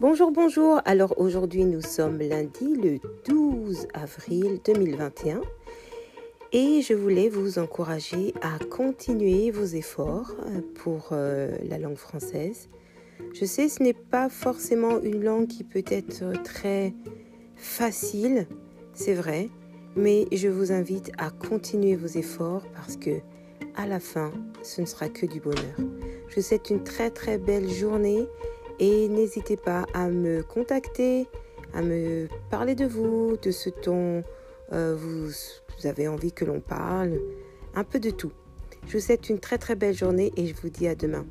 Bonjour, bonjour. Alors aujourd'hui nous sommes lundi le 12 avril 2021 et je voulais vous encourager à continuer vos efforts euh, pour euh, la langue française. Je sais ce n'est pas forcément une langue qui peut être très facile, c'est vrai, mais je vous invite à continuer vos efforts parce que à la fin, ce ne sera que du bonheur. Je vous souhaite une très très belle journée et n'hésitez pas à me contacter, à me parler de vous, de ce dont euh, vous, vous avez envie que l'on parle, un peu de tout. Je vous souhaite une très très belle journée et je vous dis à demain.